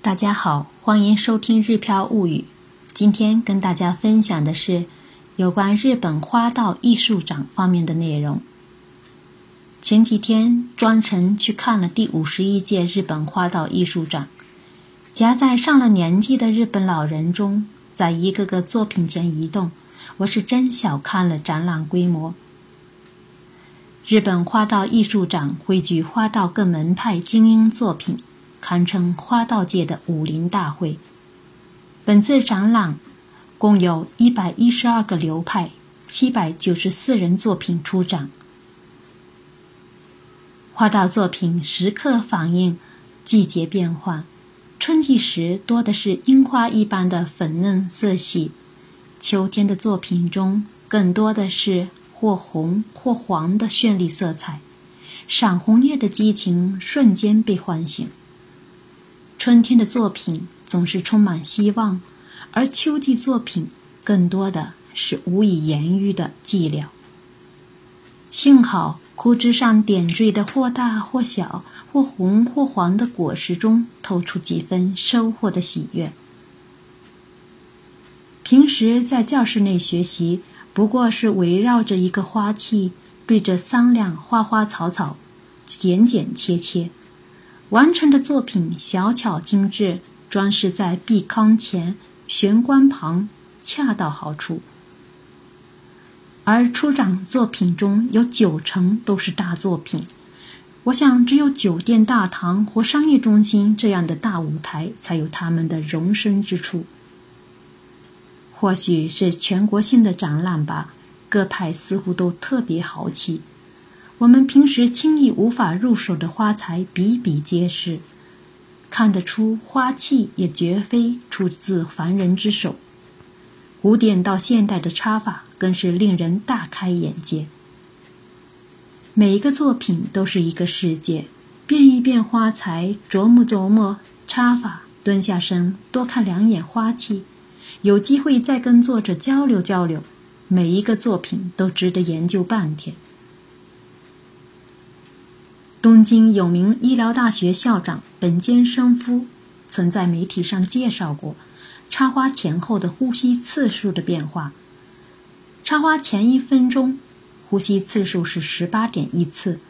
大家好，欢迎收听《日飘物语》。今天跟大家分享的是有关日本花道艺术展方面的内容。前几天专程去看了第五十一届日本花道艺术展，夹在上了年纪的日本老人中，在一个个作品前移动，我是真小看了展览规模。日本花道艺术展汇聚花道各门派精英作品。堪称花道界的武林大会。本次展览共有一百一十二个流派、七百九十四人作品出展。花道作品时刻反映季节变化，春季时多的是樱花一般的粉嫩色系，秋天的作品中更多的是或红或黄的绚丽色彩，赏红叶的激情瞬间被唤醒。春天的作品总是充满希望，而秋季作品更多的是无以言喻的寂寥。幸好枯枝上点缀的或大或小、或红或黄的果实中，透出几分收获的喜悦。平时在教室内学习，不过是围绕着一个花器，对着三两花花草草，剪剪切切。完成的作品小巧精致，装饰在壁龛前、玄关旁，恰到好处。而出展作品中有九成都是大作品，我想只有酒店大堂或商业中心这样的大舞台才有他们的容身之处。或许是全国性的展览吧，各派似乎都特别豪气。我们平时轻易无法入手的花材比比皆是，看得出花器也绝非出自凡人之手。古典到现代的插法更是令人大开眼界。每一个作品都是一个世界，变一变花材，琢磨琢磨插法，蹲下身多看两眼花器，有机会再跟作者交流交流，每一个作品都值得研究半天。东京有名医疗大学校长本间生夫曾在媒体上介绍过插花前后的呼吸次数的变化。插花前一分钟，呼吸次数是十八点一次，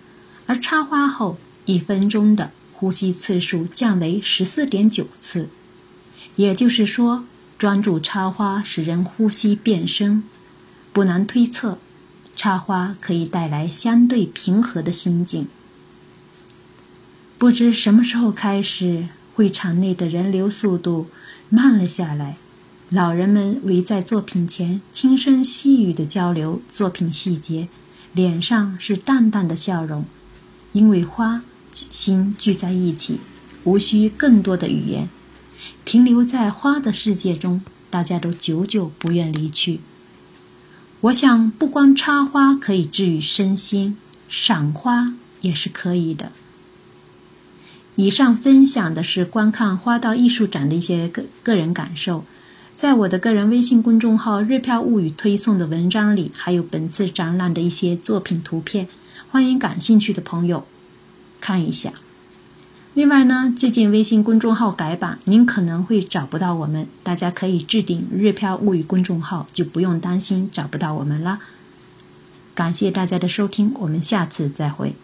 而插花后一分钟的呼吸次数降为十四点九次。也就是说，专注插花使人呼吸变深。不难推测，插花可以带来相对平和的心境。不知什么时候开始，会场内的人流速度慢了下来。老人们围在作品前，轻声细语的交流作品细节，脸上是淡淡的笑容。因为花心聚在一起，无需更多的语言，停留在花的世界中，大家都久久不愿离去。我想，不光插花可以治愈身心，赏花也是可以的。以上分享的是观看花道艺术展的一些个个人感受，在我的个人微信公众号“日票物语”推送的文章里，还有本次展览的一些作品图片，欢迎感兴趣的朋友看一下。另外呢，最近微信公众号改版，您可能会找不到我们，大家可以置顶“日票物语”公众号，就不用担心找不到我们了。感谢大家的收听，我们下次再会。